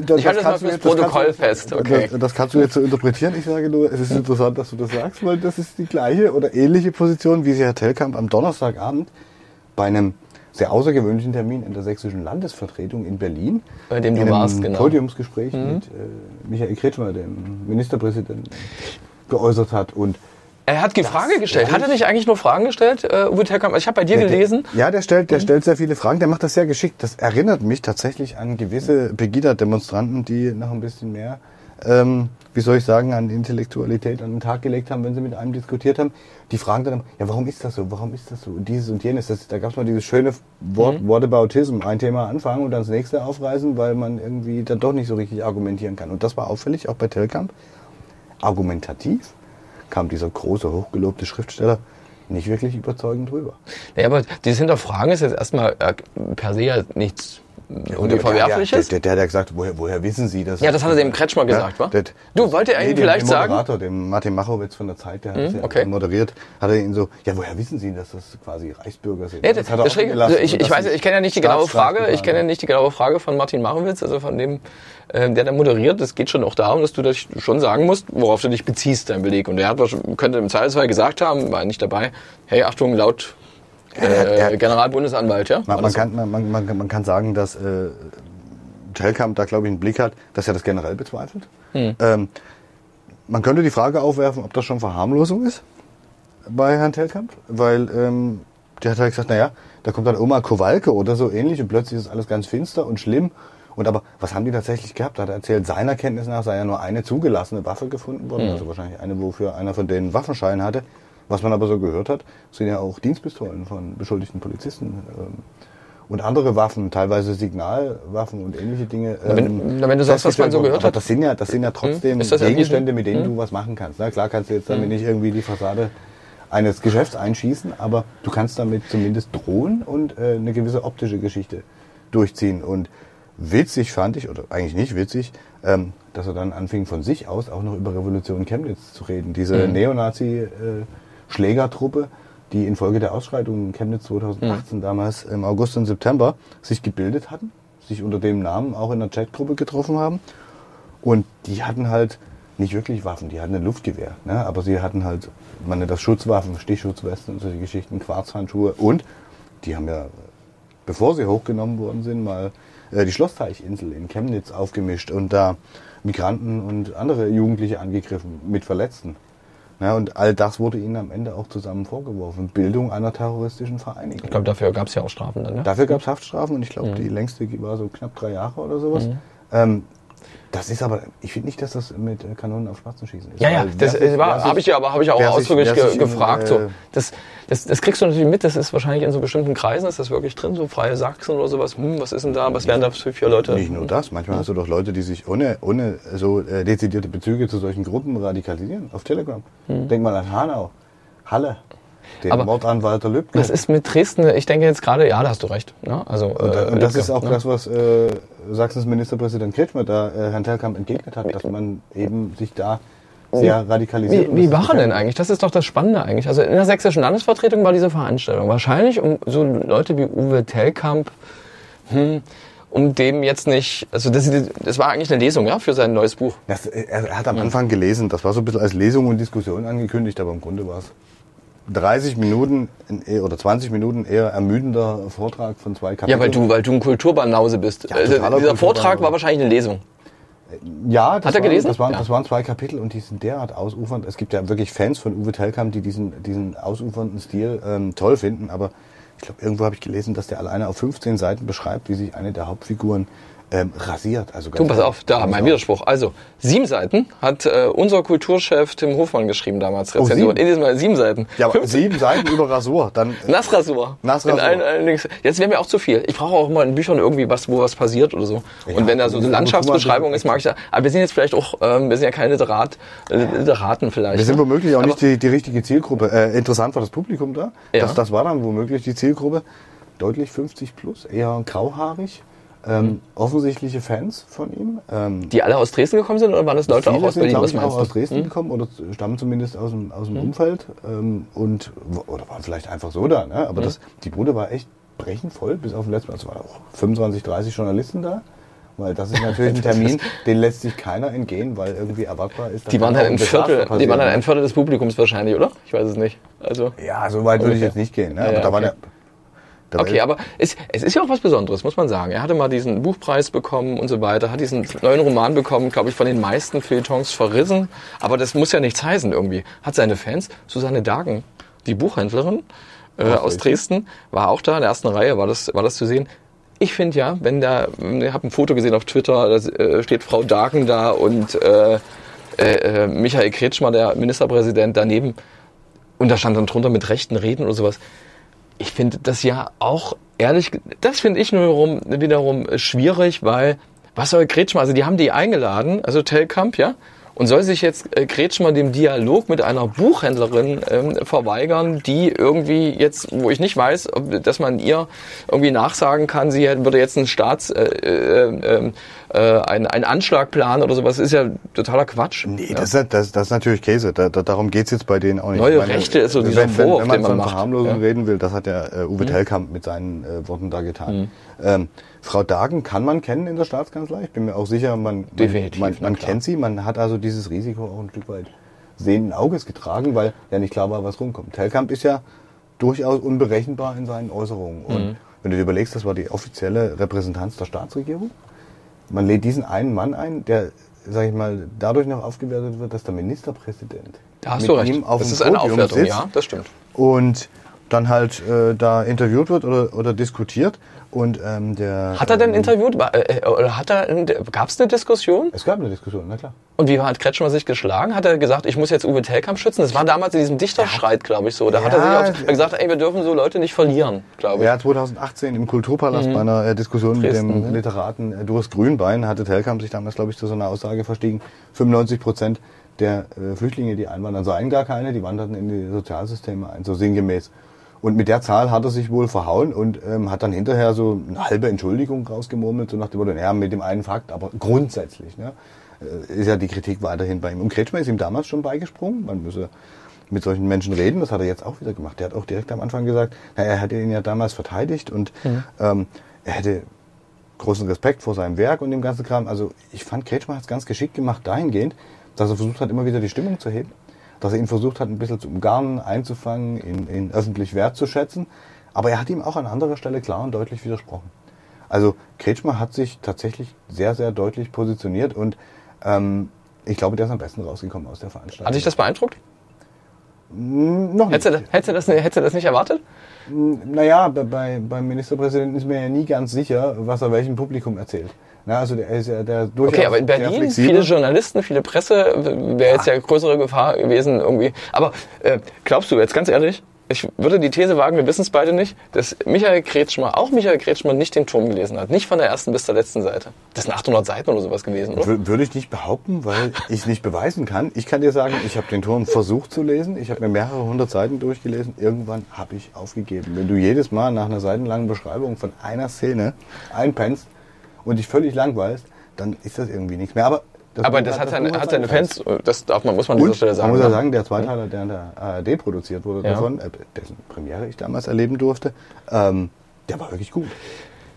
Das, Ich halte das mal du fürs jetzt- das Protokoll du- fest, okay. Das, das kannst du jetzt so interpretieren. Ich sage nur, es ist interessant, dass du das sagst, weil das ist die gleiche oder ähnliche Position, wie sie Herr Tellkamp am Donnerstagabend bei einem sehr außergewöhnlichen Termin in der sächsischen Landesvertretung in Berlin, Bei dem du in einem warst, genau. Podiumsgespräch mit äh, Michael Kretschmer, dem Ministerpräsidenten, geäußert hat. Und Er hat die Frage gestellt. Hat er nicht eigentlich nur Fragen gestellt, äh, Uwe Tellkamp? Ich habe bei dir Der- gelesen. Der, ja, der stellt, der stellt sehr viele Fragen. Der macht das sehr geschickt. Das erinnert mich tatsächlich an gewisse Pegida-Demonstranten, die noch ein bisschen mehr, ähm, wie soll ich sagen, an Intellektualität an den Tag gelegt haben, wenn sie mit einem diskutiert haben. Die fragen dann, ja, warum ist das so? Warum ist das so? Und dieses und jenes. Das, da gab es mal dieses schöne Wort, Whataboutism. Ein Thema anfangen und dann das nächste aufreißen, weil man irgendwie dann doch nicht so richtig argumentieren kann. Und das war auffällig, auch bei Telkamp. Argumentativ kam dieser große, hochgelobte Schriftsteller nicht wirklich überzeugend rüber. Ja, aber dieses Hinterfragen ist jetzt erstmal äh, per se ja nichts Und der- Verwerfliches. Der, der, der hat ja gesagt, woher, woher wissen Sie das? Ja, das hat er dem Kretschmer gesagt, wa? der- Du, wollt ihr nee, dem- vielleicht sagen- Moderator, dem Martin Machowitz von der Zeit, der hat ja okay. moderiert, hat er ihn so, ja, woher wissen Sie, dass das quasi Reichsbürger sind? Ja, das das, hat er das schräg, also ich, ich weiß, ich kenne ja nicht die genaue Frage, ich kenne ja nicht die genaue Frage von Martin Marowitz, also von dem, ähm, der da moderiert. Es geht schon auch darum, dass du das schon sagen musst, worauf du dich beziehst, dein Beleg. Und der hat könnte im Zweifelsfall gesagt haben, war nicht dabei, hey, Achtung, laut äh, er- Generalbundesanwalt, ja? Man, man, kann, man, man, man, kann sagen, dass äh, Telkamp da, glaube ich, einen Blick hat, dass er das generell bezweifelt. Hm. Ähm, man könnte die Frage aufwerfen, ob das schon Verharmlosung ist bei Herrn Telkamp, weil ähm, der hat halt gesagt, naja, da kommt dann Oma Kowalke oder so ähnlich und plötzlich ist alles ganz finster und schlimm. Und aber was haben die tatsächlich gehabt? Da hat er erzählt, seiner Kenntnis nach sei ja nur eine zugelassene Waffe gefunden worden, also wahrscheinlich eine, wofür einer von denen Waffenschein hatte. Was man aber so gehört hat, sind ja auch Dienstpistolen von beschuldigten Polizisten. Ähm, und andere Waffen, teilweise Signalwaffen und ähnliche Dinge. Na, wenn- ähm, na, wenn du sagst, was man so gehört hat. Das sind ja, das sind ja trotzdem Hm? Das Gegenstände, mit denen du was machen kannst. Na klar kannst du jetzt damit nicht irgendwie die Fassade eines Geschäfts einschießen, aber du kannst damit zumindest drohen und äh, eine gewisse optische Geschichte durchziehen. Und witzig fand ich, oder eigentlich nicht witzig, ähm, dass er dann anfing von sich aus auch noch über Revolution Chemnitz zu reden. Diese Neonazi-Schlägertruppe, die infolge der Ausschreitungen in Chemnitz 2018 damals im August und September sich gebildet hatten, sich unter dem Namen auch in einer Chatgruppe getroffen haben. Und die hatten halt nicht wirklich Waffen, die hatten ein Luftgewehr. Ne? Aber sie hatten halt, man nennt das Schutzwaffen, Stichschutzwesten und solche Geschichten, Quarzhandschuhe. Und die haben ja, bevor sie hochgenommen worden sind, mal äh, die Schlossteichinsel in Chemnitz aufgemischt und da Migranten und andere Jugendliche angegriffen mit Verletzten. Ja, und all das wurde ihnen am Ende auch zusammen vorgeworfen. Bildung einer terroristischen Vereinigung. Ich glaube, dafür gab es ja auch Strafen dann, ne? Dafür gab es Haftstrafen und ich glaube, Mhm. die längste war so knapp drei Jahre oder sowas. Ähm, das ist aber, ich finde nicht, dass das mit äh, Kanonen auf Spatzen schießen ist. Ja, ja, das habe ich ja, aber habe ich auch ausdrücklich ge sich in, gefragt. so. äh, Das, das, das kriegst du natürlich mit, das ist wahrscheinlich in so bestimmten Kreisen, ist das wirklich drin, so freie Sachsen oder sowas. Hm, was ist denn da, was wären da für vier Leute? Nicht nur das, manchmal hast du doch Leute, die sich ohne, ohne so äh, dezidierte Bezüge zu solchen Gruppen radikalisieren auf Telegram. Denk mal an Hanau, Halle, den Aber Mord an Walter Lübcke. Das ist mit Dresden, ich denke jetzt gerade, ja, da hast du recht. Ne? Also, und, äh, äh, und das Lübcke, ist auch ne? das, was äh, Sachsens Ministerpräsident Kretschmer da äh, Herrn Telkamp entgegnet hat, dass man eben sich da sehr radikalisiert. Wie, wie das ist war er denn eigentlich? Das ist doch das Spannende eigentlich. Also in der sächsischen Landesvertretung war diese Veranstaltung. Wahrscheinlich um so Leute wie Uwe Tellkamp, hm, um dem jetzt nicht, also das, das war eigentlich eine Lesung, ja, für sein neues Buch. Das, äh, er hat am Anfang gelesen, das war so ein bisschen als Lesung und Diskussion angekündigt, aber im Grunde war es 30 Minuten eher- oder 20 Minuten eher ermüdender Vortrag von zwei Kapiteln. Ja, weil du, weil du ein Kulturbanause bist. Ja, also, dieser Vortrag war wahrscheinlich eine Lesung. Ja, das Hat er waren, gelesen? Das waren, Ja. das waren zwei Kapitel und die sind derart ausufernd. Es gibt ja wirklich Fans von Uwe Tellkamp, die diesen, diesen ausufernden Stil ähm, toll finden, aber ich glaube, irgendwo habe ich gelesen, dass der alleine auf 15 Seiten beschreibt, wie sich eine der Hauptfiguren ähm, rasiert. Also ganz Du, pass auf, da mein. Widerspruch. Also, sieben Seiten hat äh, unser Kulturchef Tim Hofmann geschrieben damals. Oh, Rezension. sieben? In diesem Mal sieben Seiten. Ja, aber sieben Seiten über Rasur. Dann, äh, Nassrasur. Nassrasur. In allen, allen Links. Jetzt wäre mir auch zu viel. Ich brauche auch immer in Büchern irgendwie was, wo was passiert oder so. Ja, und wenn da so eine Landschaftsbeschreibung ist, mag ich da. Aber wir sind jetzt vielleicht auch, ähm, wir sind ja keine Literat, äh, Literaten vielleicht. wir sind ne? womöglich auch Aber- nicht die, die richtige Zielgruppe. Äh, interessant war das Publikum da. Ja. Das, das war dann womöglich die Zielgruppe. Deutlich 50 plus, eher grauhaarig. Ähm, offensichtliche Fans von ihm. Ähm, Die alle aus Dresden gekommen sind oder waren das Leute auch aus sind, Berlin? Was ich, auch aus du? Hm? Dresden gekommen oder stammen zumindest aus dem, aus dem Umfeld ähm, und oder waren vielleicht einfach so da. Ne? Hm. Aber das, die Bude war echt brechend voll, bis auf den letzten Mal. Es waren auch 25, 30 Journalisten da. Weil das ist natürlich ein Termin, den lässt sich keiner entgehen, weil irgendwie erwartbar ist. Die waren dann auch ein Viertel, die waren dann ne? ein Viertel des Publikums wahrscheinlich, oder? Ich weiß es nicht. Also. Ja, so weit würde ich jetzt nicht gehen. Ne? Ja, Aber ja, da okay. der, der Okay, aber es, es ist ja auch was Besonderes, muss man sagen. Er hatte mal diesen Buchpreis bekommen und so weiter, hat diesen neuen Roman bekommen, glaube ich, von den meisten Feuilletons verrissen. Aber das muss ja nichts heißen irgendwie. Hat seine Fans, Susanne Dagen, die Buchhändlerin äh, aus Dresden, war auch da in der ersten Reihe, war das, war das zu sehen. Ich finde ja, wenn da, ich habe ein Foto gesehen auf Twitter, da äh, steht Frau Dagen da und äh, äh, äh, Michael Kretschmer, der Ministerpräsident, daneben. Und da stand dann drunter mit rechten Reden oder sowas ich finde das ja auch ehrlich, das finde ich nur wiederum, wiederum äh, schwierig, weil was soll Kretschmer, also die haben die eingeladen, also Telkamp, ja, und soll sich jetzt äh, Kretschmer dem Dialog mit einer Buchhändlerin ähm, verweigern, die irgendwie jetzt, wo ich nicht weiß, ob, dass man ihr irgendwie nachsagen kann, sie würde jetzt einen Staats, äh, äh, äh, einen, einen Anschlag planen oder sowas, ist ja totaler Quatsch. Nee, ja. das, ist, das, das ist natürlich Käse. Da, da, darum geht's jetzt bei denen auch nicht. Neue Ich Rechte ist so wenn, dieser wenn, Vorwurf, wenn man den man von macht. Verharmlosung Ja. Mhm. reden will, das hat ja äh, Uwe Tellkamp mit seinen äh, Worten da getan. Ähm, Frau Dagen kann man kennen in der Staatskanzlei. Ich bin mir auch sicher, man, man, man, man kennt sie. Man hat also dieses Risiko auch ein Stück weit sehenden Auges getragen, weil ja nicht klar war, was rumkommt. Tellkamp ist ja durchaus unberechenbar in seinen Äußerungen. Und Mhm. wenn du dir überlegst, das war die offizielle Repräsentanz der Staatsregierung. Man lädt diesen einen Mann ein, der, sag ich mal, dadurch noch aufgewertet wird, dass der Ministerpräsident Da hast mit du recht. ihm auf Das dem ist eine Podium Aufwertung, sitzt ja, das stimmt. und dann halt äh, da interviewt wird oder, oder diskutiert. Und ähm, der Hat er denn ähm, interviewt? War, äh, oder hat er, gab es eine Diskussion? Es gab eine Diskussion, na klar. Und wie hat Kretschmer sich geschlagen? Hat er gesagt, ich muss jetzt Uwe Tellkamp schützen? Das war damals in diesem Dichterstreit, glaube ich, so. Da hat er Ja, sich auch gesagt, ey, wir dürfen so Leute nicht verlieren, glaube ich. Ja, 2018 im Kulturpalast bei einer äh, Diskussion Mhm. Dresden, mit dem ne? Literaten äh, Doris Grünbein hatte Telkamp sich damals, glaube ich, zu so einer Aussage verstiegen. 95 Prozent der äh, Flüchtlinge, die einwandern, seien gar keine, die wanderten in die Sozialsysteme ein, so sinngemäß. Und mit der Zahl hat er sich wohl verhauen und ähm, hat dann hinterher so eine halbe Entschuldigung rausgemurmelt, so nach dem Motto, ja, mit dem einen Fakt, aber grundsätzlich, ne, äh, ist ja die Kritik weiterhin bei ihm. Und Kretschmer ist ihm damals schon beigesprungen, man müsse mit solchen Menschen reden, das hat er jetzt auch wieder gemacht. Der hat auch direkt am Anfang gesagt, na, er hätte ihn ja damals verteidigt und ähm, er hätte großen Respekt vor seinem Werk und dem ganzen Kram. Also ich fand, Kretschmer hat es ganz geschickt gemacht dahingehend, dass er versucht hat, immer wieder die Stimmung zu heben, dass er ihn versucht hat, ein bisschen zu umgarnen, einzufangen, ihn, ihn öffentlich wertzuschätzen. Aber er hat ihm auch an anderer Stelle klar und deutlich widersprochen. Also Kretschmer hat sich tatsächlich sehr, sehr deutlich positioniert und ähm, ich glaube, der ist am besten rausgekommen aus der Veranstaltung. Hat dich das beeindruckt? Hm, Noch nicht. Hättest du, hättest, du das, hättest du das nicht erwartet? Naja, bei, bei, beim Ministerpräsidenten ist mir ja nie ganz sicher, was er welchem Publikum erzählt. Na, also der ist ja der durchaus Okay, aber in Berlin, viele Journalisten, viele Presse, wäre jetzt ja größere Gefahr gewesen irgendwie. Aber äh, glaubst du jetzt ganz ehrlich, ich würde die These wagen, wir wissen es beide nicht, dass Michael Kretschmer, auch Michael Kretschmer, nicht den Turm gelesen hat. Nicht von der ersten bis zur letzten Seite. Das sind 800 Seiten oder sowas gewesen, oder? Wür- Würde ich nicht behaupten, weil ich es nicht beweisen kann. Ich kann dir sagen, ich habe den Turm versucht zu lesen. Ich habe mir mehrere hundert Seiten durchgelesen. Irgendwann habe ich aufgegeben. Wenn du jedes Mal nach einer seitenlangen Beschreibung von einer Szene einpennst und dich völlig langweilst, dann ist das irgendwie nichts mehr. Aber das, Aber das hat, seine, hat seine Fans, das darf man, muss man an dieser Stelle man sagen. muss ja ne? sagen, der Zweiteiler, der an der ARD produziert wurde Ja. davon, äh, dessen Premiere ich damals erleben durfte, ähm, der war wirklich gut.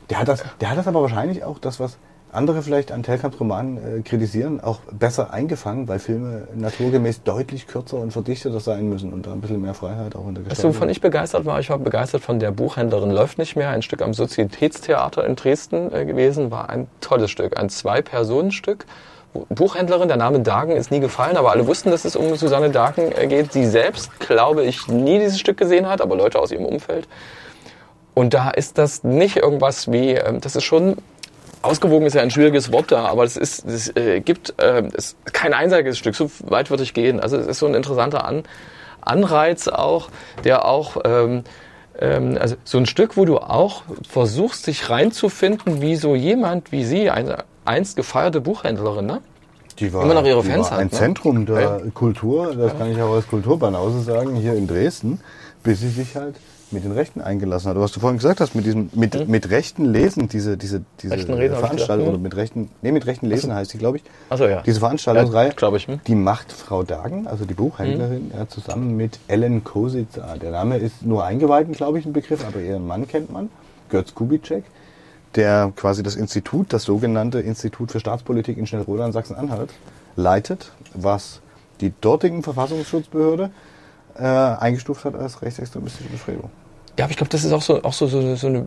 Der hat, das, der hat das aber wahrscheinlich auch, das, was andere vielleicht an Telkamps Romanen äh, kritisieren, auch besser eingefangen, weil Filme naturgemäß deutlich kürzer und verdichteter sein müssen und da ein bisschen mehr Freiheit auch in der Weißt du, Gestaltung. wovon ich begeistert war? Ich war begeistert von der Buchhändlerin Läuft nicht mehr. Ein Stück am Sozietätstheater in Dresden äh, gewesen. War ein tolles Stück. Ein Zwei-Personen-Stück. Bu- Buchhändlerin, der Name Dagen ist nie gefallen, aber alle wussten, dass es um Susanne Dagen äh, geht. Sie selbst, glaube ich, nie dieses Stück gesehen hat, aber Leute aus ihrem Umfeld. Und da ist das nicht irgendwas wie, ähm, das ist schon ausgewogen ist ja ein schwieriges Wort da, aber es ist, es äh, gibt äh, es ist kein einseitiges Stück, so weit würde ich gehen. Also es ist so ein interessanter An Anreiz auch, der auch ähm, ähm, also so ein Stück, wo du auch versuchst, dich reinzufinden, wie so jemand wie sie, einst gefeierte Buchhändlerin, ne? Die war, Immer noch ihre Fans hat, ein ne? Zentrum der Ja. Kultur, das kann ich auch als Kulturbanause sagen, hier in Dresden, bis sie sich halt mit den Rechten eingelassen hat. Was du vorhin gesagt hast, mit diesem mit, mit Rechten lesen, diese, diese, diese Reden, Veranstaltung, gedacht, oder mit Rechten, nee, mit Rechten lesen heißt sie, glaube ich. Ach so, ja. Diese Veranstaltungsreihe, Ja, ich, hm. die macht Frau Dagen, also die Buchhändlerin, ja, zusammen mit Ellen Kositzer. Der Name ist nur Eingeweihten, glaube ich, ein Begriff, aber ihren Mann kennt man, Götz Kubitschek, der quasi das Institut, das sogenannte Institut für Staatspolitik in Schnellroda in Sachsen-Anhalt leitet, was die dortigen Verfassungsschutzbehörde äh, eingestuft hat als rechtsextremistische Bestrebung. Ja, aber ich glaube, das ist auch so, auch so, so, so eine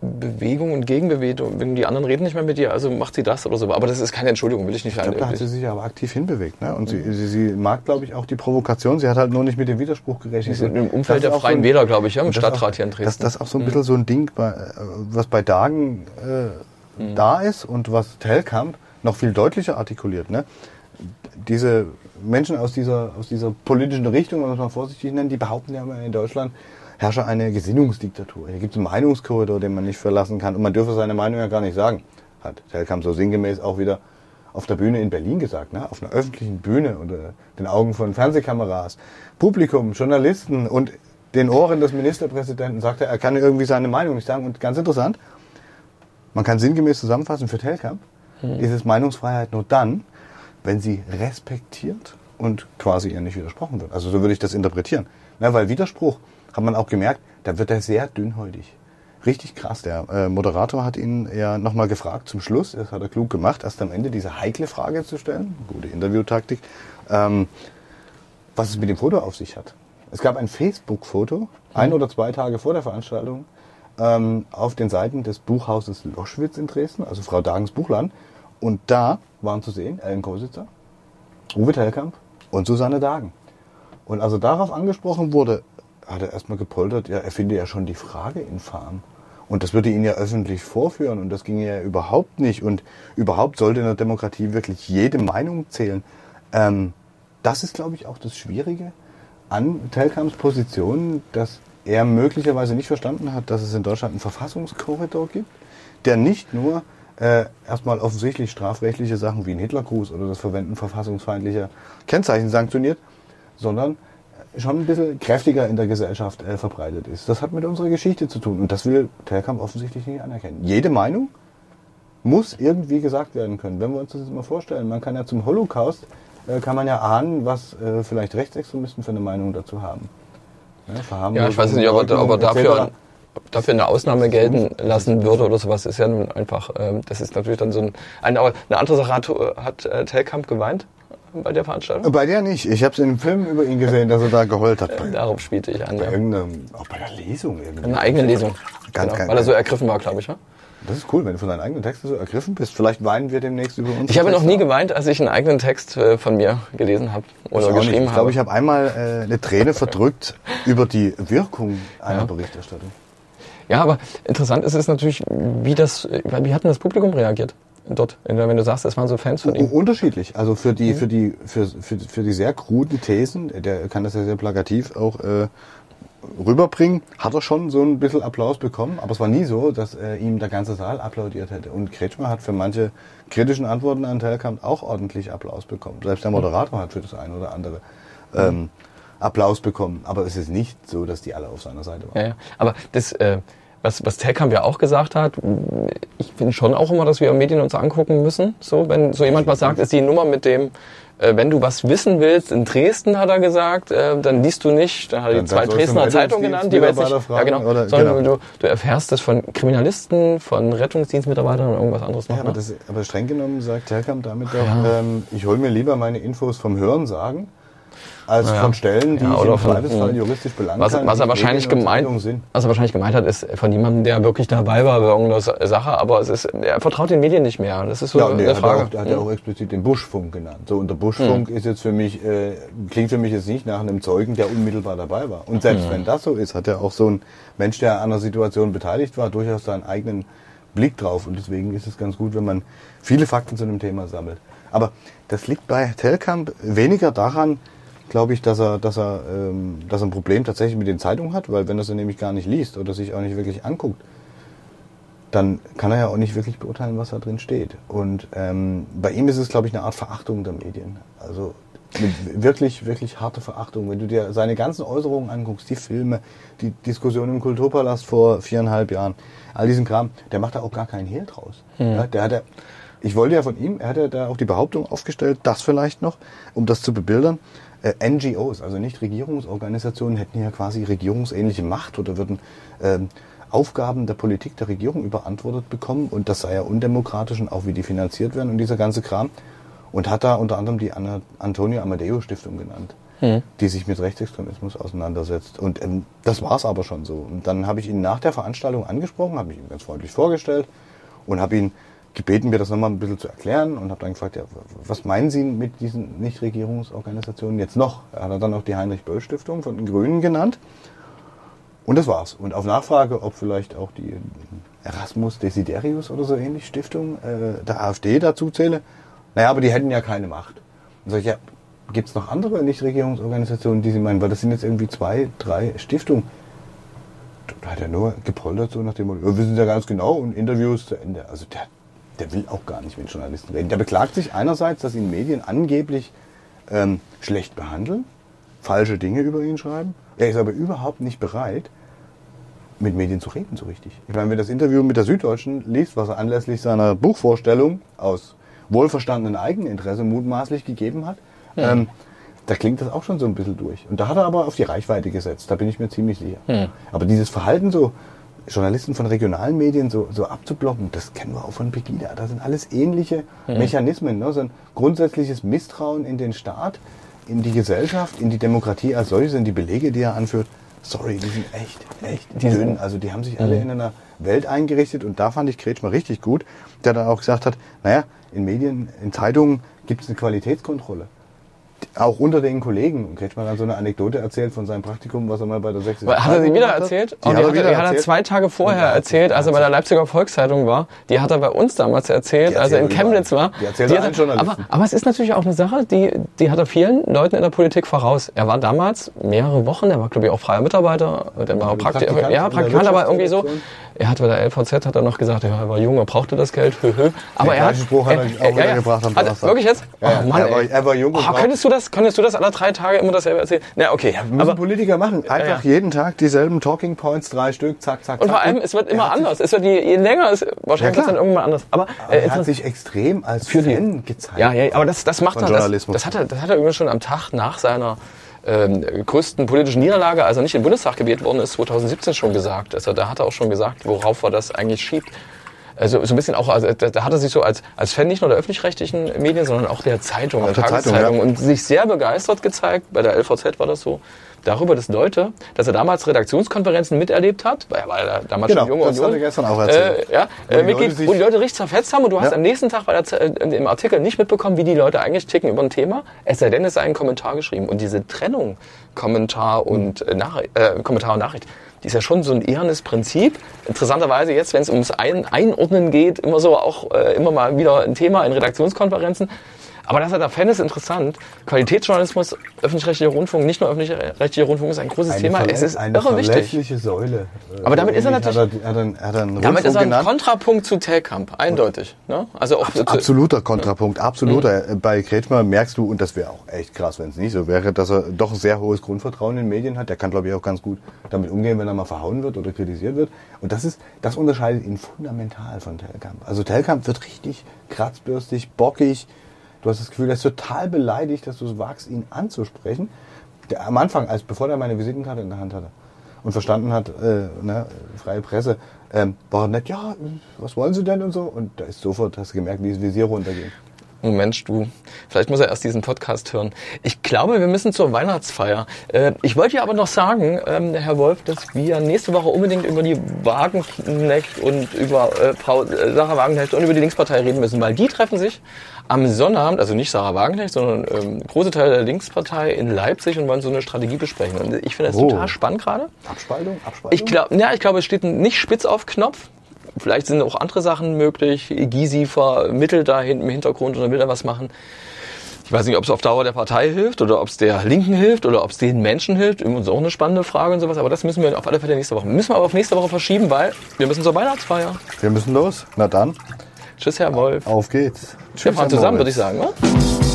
Bewegung und Gegenbewegung. Wenn die anderen reden nicht mehr mit dir, also macht sie das oder so. Aber das ist keine Entschuldigung, will ich nicht Ich glaube, da hat sie sich aber aktiv hinbewegt. Ne? Und sie, sie, sie mag, glaube ich, auch die Provokation. Sie hat halt nur nicht mit dem Widerspruch gerechnet. Sie sind im Umfeld der Freien so ein- Wähler, glaube ich, ja, im Stadtrat auch, hier in Dresden. Das, das ist auch so ein bisschen so ein Ding, äh, was bei Dagen äh, da ist und was Tellkamp noch viel deutlicher artikuliert. Ne? Diese Menschen aus dieser, aus dieser politischen Richtung, wenn man es mal vorsichtig nennt, die behaupten ja immer in Deutschland, herrsche eine Gesinnungsdiktatur. Hier gibt es einen Meinungskorridor, den man nicht verlassen kann und man dürfe seine Meinung ja gar nicht sagen. Hat Tellkamp so sinngemäß auch wieder auf der Bühne in Berlin gesagt, ne? auf einer öffentlichen Bühne unter den Augen von Fernsehkameras, Publikum, Journalisten und den Ohren des Ministerpräsidenten sagt er, er kann irgendwie seine Meinung nicht sagen. Und ganz interessant, man kann sinngemäß zusammenfassen, für Tellkamp ist es Meinungsfreiheit nur dann, wenn sie respektiert und quasi ihr nicht widersprochen wird. Also so würde ich das interpretieren. Na, weil Widerspruch, hat man auch gemerkt, da wird er sehr dünnhäutig. Richtig krass. Der äh, Moderator hat ihn ja nochmal gefragt zum Schluss, das hat er klug gemacht, erst am Ende diese heikle Frage zu stellen, gute Interviewtaktik, ähm, was es mit dem Foto auf sich hat. Es gab ein Facebook-Foto, ein oder zwei Tage vor der Veranstaltung, ähm, auf den Seiten des Buchhauses Loschwitz in Dresden, also Frau Dagens Buchladen. Und da waren zu sehen Ellen Kositzer, Uwe Tellkamp und Susanne Dagen. Und als er darauf angesprochen wurde, hat er erstmal gepoltert, ja, er finde ja schon die Frage infam. Und das würde ihn ja öffentlich vorführen und das ginge ja überhaupt nicht. Und überhaupt sollte in der Demokratie wirklich jede Meinung zählen. Ähm, das ist, glaube ich, auch das Schwierige an Telkamps Position, dass er möglicherweise nicht verstanden hat, dass es in Deutschland einen Verfassungskorridor gibt, der nicht nur äh, erstmal offensichtlich strafrechtliche Sachen wie ein Hitlergruß oder das Verwenden verfassungsfeindlicher Kennzeichen sanktioniert, sondern schon ein bisschen kräftiger in der Gesellschaft äh, verbreitet ist. Das hat mit unserer Geschichte zu tun und das will Telkamp offensichtlich nicht anerkennen. Jede Meinung muss irgendwie gesagt werden können. Wenn wir uns das jetzt mal vorstellen, man kann ja zum Holocaust, äh, kann man ja ahnen, was äh, vielleicht Rechtsextremisten für eine Meinung dazu haben. Ja, Ja, ich weiß nicht, ob er, ob er dafür, dafür eine Ausnahme gelten lassen würde oder sowas. Ist ja nun einfach, ähm, das ist natürlich dann so ein, eine, eine andere Sache hat, hat äh, Tellkamp geweint bei der Veranstaltung. Bei der nicht. Ich habe es in einem Film über ihn gesehen, dass er da geheult hat. Bei, Darauf spielte ich an. bei Ja. irgendeinem, auch bei der Lesung irgendwie. Eine eigene Lesung. Ganz, genau, ganz- weil er so ergriffen war, glaube ich. Ja? Das ist cool, wenn du von deinen eigenen Texten so ergriffen bist. Vielleicht weinen wir demnächst über uns. Ich habe noch nie geweint, als ich einen eigenen Text äh, von mir gelesen habe oder geschrieben Ich habe. glaube, ich habe einmal äh, eine Träne verdrückt über die Wirkung einer Ja. Berichterstattung. Ja, aber interessant ist es natürlich, wie das, äh, wie hat denn das Publikum reagiert dort? Wenn du sagst, es waren so Fans von ihm. Unterschiedlich. Also für die, für die, für, für, für die sehr kruden Thesen, der kann das ja sehr plakativ auch äh, rüberbringen, hat er schon so ein bisschen Applaus bekommen. Aber es war nie so, dass äh, ihm der ganze Saal applaudiert hätte. Und Kretschmer hat für manche kritischen Antworten an Telkamp auch ordentlich Applaus bekommen. Selbst der Moderator hat für das eine oder andere ähm, Applaus bekommen. Aber es ist nicht so, dass die alle auf seiner Seite waren. Ja, ja. Aber das, äh, was, was Telkamp ja auch gesagt hat, ich finde schon auch immer, dass wir Medien uns angucken müssen. So, wenn so jemand was sagt, ist die Nummer mit dem, äh, wenn du was wissen willst, in Dresden hat er gesagt, äh, dann liest du nicht, dann hat er die zwei Dresdner Zeitungen genannt, die wir jetzt nicht, ja genau, oder- sondern genau. Du, du erfährst das von Kriminalisten, von Rettungsdienstmitarbeitern und irgendwas anderes noch. Ja, aber, das, aber streng genommen sagt Telkamp damit doch, ähm, ich hole mir lieber meine Infos vom Hören sagen, als Ja. von Stellen, die Ja, oder im von- Zweifelsfall mh. juristisch belangen Was, kann. was er wahrscheinlich gemeint, was er wahrscheinlich gemeint hat, ist von jemandem, der wirklich dabei war bei irgendeiner Sa- Sache, aber es ist, er vertraut den Medien nicht mehr. Das ist so Ja, und eine der hat, Frage. auch, der hat ja auch explizit den Buschfunk genannt. So, und der Buschfunk ist jetzt für mich, äh, klingt für mich jetzt nicht nach einem Zeugen, der unmittelbar dabei war. Und selbst wenn das so ist, hat ja auch so ein Mensch, der an einer Situation beteiligt war, durchaus seinen eigenen Blick drauf. Und deswegen ist es ganz gut, wenn man viele Fakten zu einem Thema sammelt. Aber das liegt bei Telkamp weniger daran, glaube ich, dass er, dass, er, ähm, dass er ein Problem tatsächlich mit den Zeitungen hat, weil wenn er sie nämlich gar nicht liest oder sich auch nicht wirklich anguckt, dann kann er ja auch nicht wirklich beurteilen, was da drin steht. Und ähm, bei ihm ist es, glaube ich, eine Art Verachtung der Medien. Also wirklich, wirklich harte Verachtung. Wenn du dir seine ganzen Äußerungen anguckst, die Filme, die Diskussion im Kulturpalast vor viereinhalb Jahren, all diesen Kram, der macht da auch gar keinen Hehl draus. Hm. Ja, der hat ja, ich wollte ja von ihm, er hat ja da auch die Behauptung aufgestellt, das vielleicht noch, um das zu bebildern, äh, NGOs, also nicht Regierungsorganisationen, hätten ja quasi regierungsähnliche Macht oder würden ähm, Aufgaben der Politik der Regierung überantwortet bekommen und das sei ja undemokratisch und auch wie die finanziert werden und dieser ganze Kram. Und hat da unter anderem die Anna Antonio Amadeo Stiftung genannt, Hm. die sich mit Rechtsextremismus auseinandersetzt. Und ähm, das war's aber schon so. Und dann habe ich ihn nach der Veranstaltung angesprochen, habe mich ihm ganz freundlich vorgestellt und habe ihn gebeten, mir das nochmal ein bisschen zu erklären und habe dann gefragt, ja, was meinen Sie mit diesen Nichtregierungsorganisationen jetzt noch? Er hat dann auch die Heinrich-Böll-Stiftung von den Grünen genannt. Und das war's. Und auf Nachfrage, ob vielleicht auch die Erasmus Desiderius oder so ähnlich Stiftung äh, der AfD dazu zähle, naja, aber die hätten ja keine Macht. Und sag ich, ja, gibt es noch andere Nichtregierungsorganisationen, die Sie meinen? Weil das sind jetzt irgendwie zwei, drei Stiftungen. Da hat er nur gepoltert, so nach dem Motto, wir wissen ja ganz genau und Interviews zu Ende. Also der, der will auch gar nicht mit Journalisten reden. Der beklagt sich einerseits, dass ihn Medien angeblich ähm, schlecht behandeln, falsche Dinge über ihn schreiben. Er ist aber überhaupt nicht bereit, mit Medien zu reden, so richtig. Ich meine, wenn das Interview mit der Süddeutschen liest, was er anlässlich seiner Buchvorstellung aus wohlverstandenen Eigeninteresse mutmaßlich gegeben hat, ähm, da klingt das auch schon so ein bisschen durch. Und da hat er aber auf die Reichweite gesetzt, da bin ich mir ziemlich sicher. Hm. Aber dieses Verhalten, so Journalisten von regionalen Medien so, so abzublocken, das kennen wir auch von Pegida. Das sind alles ähnliche Mechanismen. Ne? So ein grundsätzliches Misstrauen in den Staat, in die Gesellschaft, in die Demokratie als solche sind die Belege, die er anführt. Sorry, die sind echt, echt dünn. Also die haben sich alle in einer Welt eingerichtet und da fand ich Kretschmer richtig gut, der dann auch gesagt hat, naja, in Medien, in Zeitungen gibt es eine Qualitätskontrolle. Auch unter den Kollegen. Und Kretschmer hat dann so eine Anekdote erzählt von seinem Praktikum, was er mal bei der Sächsischen Hat er sie wieder erzählt? Die Oh, die hat er wieder er, die hat er zwei Tage vorher er erzählt, als er bei der Leipziger Volkszeitung war. Die hat er bei uns damals erzählt, als er in er Chemnitz war. Die erzählt Die er hat Journalisten. aber, aber es ist natürlich auch eine Sache, die, die hat er vielen Leuten in der Politik voraus. Er war damals mehrere Wochen, er war glaube ich auch freier Mitarbeiter, der war Praktik Praktikant ja, Praktikant, aber irgendwie so. Er hat bei der LVZ hat er noch gesagt, ja, er war jung, er brauchte das Geld. Hö, hö. Aber er hat, Spruch hat er auch wieder gebracht am Hat-. Wirklich jetzt? Ja, ja. Oh Mann, Er war- er war jung und oh, könntest du das, könntest du das alle drei Tage immer dasselbe erzählen? Na, okay. Müssen aber, Politiker machen. Einfach ja. jeden Tag dieselben Talking Points, drei Stück, zack, zack, Und zack. vor allem, es wird er immer anders. Es wird je, je länger, es, wahrscheinlich Ja, wird es dann irgendwann anders. Aber, Sich, äh, er hat sich extrem als Für die- Fan gezeigt. ja, ja, aber das, das macht er, das, Journalismus. das, hat er, das hat er übrigens schon am Tag nach seiner ähm, größten politischen Niederlage, als er nicht in den Bundestag gewählt worden ist, 2017 schon gesagt. Also da hat er auch schon gesagt, worauf er das eigentlich schiebt. Also so ein bisschen auch, also da, da hat er sich so als, als Fan nicht nur der öffentlich-rechtlichen Medien, sondern auch der Zeitung, Auch der der Zeitung, Tageszeitung ja. und sich sehr begeistert gezeigt, bei der LVZ war das so, darüber, dass Leute, dass er damals Redaktionskonferenzen miterlebt hat, weil er war damals Genau, schon junge das er Union. gestern auch erzählt. Äh, ja, äh, die Mitglied, Leute wo die Leute richtig zerfetzt haben und du hast Ja. am nächsten Tag bei der, äh, im Artikel nicht mitbekommen, wie die Leute eigentlich ticken über ein Thema, es sei denn, es sei ein Kommentar geschrieben. Und diese Trennung Kommentar und, äh, Nachricht, äh, Kommentar und Nachricht, die ist ja schon so ein ehrenes Prinzip. Interessanterweise jetzt, wenn es ums ein Einordnen geht, immer so auch äh, immer mal wieder ein Thema in Redaktionskonferenzen. Aber dass er da Fan ist, interessant. Qualitätsjournalismus, öffentlich-rechtlicher Rundfunk, nicht nur öffentlich-rechtlicher Rundfunk ist ein großes Eine Thema. Es ist eine irre wichtig. Säule. Äh, Aber damit ist er natürlich- Hat er, hat er, hat er einen Damit ist er ein genannt. Kontrapunkt zu Telkamp, eindeutig. Ne? Also auch zu- Absoluter Kontrapunkt, absoluter. Mhm. Bei Kretschmer merkst du, und das wäre auch echt krass, wenn es nicht so wäre, dass er doch ein sehr hohes Grundvertrauen in Medien hat. Der kann, glaube ich, auch ganz gut damit umgehen, wenn er mal verhauen wird oder kritisiert wird. Und das ist, das unterscheidet ihn fundamental von Telkamp. Also Telkamp wird richtig kratzbürstig, bockig. Du hast das Gefühl, er ist total beleidigt, dass du es wagst, ihn anzusprechen. Der, am Anfang, als bevor er meine Visitenkarte in der Hand hatte und verstanden hat, äh, ne, freie Presse, ähm, war nett, ja, was wollen Sie denn und so. Und da ist sofort, hast du gemerkt, wie das Visier runterging. Oh Mensch, du, vielleicht muss er erst diesen Podcast hören. Ich glaube, wir müssen zur Weihnachtsfeier. Äh, ich wollte ja aber noch sagen, ähm, Herr Wolf, dass wir nächste Woche unbedingt über die Wagenknecht und über äh, Frau äh, Sarah Wagenknecht und über die Linkspartei reden müssen, weil die treffen sich am Sonnabend, also nicht Sarah Wagenknecht, sondern ähm, große Teile der Linkspartei in Leipzig und wollen so eine Strategie besprechen. Und ich finde das Oh. total spannend gerade. Abspaltung? Abspaltung? Ich glaube, ja, ich glaube, es steht nicht spitz auf Knopf. Vielleicht sind auch andere Sachen möglich. Gysi vermittelt da hinten im Hintergrund und will da was machen. Ich weiß nicht, ob es auf Dauer der Partei hilft oder ob es der Linken hilft oder ob es den Menschen hilft. Das ist auch eine spannende Frage und sowas. Aber das müssen wir auf alle Fälle nächste Woche. Müssen wir aber auf nächste Woche verschieben, weil wir müssen zur Weihnachtsfeier. Wir müssen los. Na dann, Tschüss, Herr Wolf. auf geht's. Wir fahren zusammen, würde ich sagen. Ne?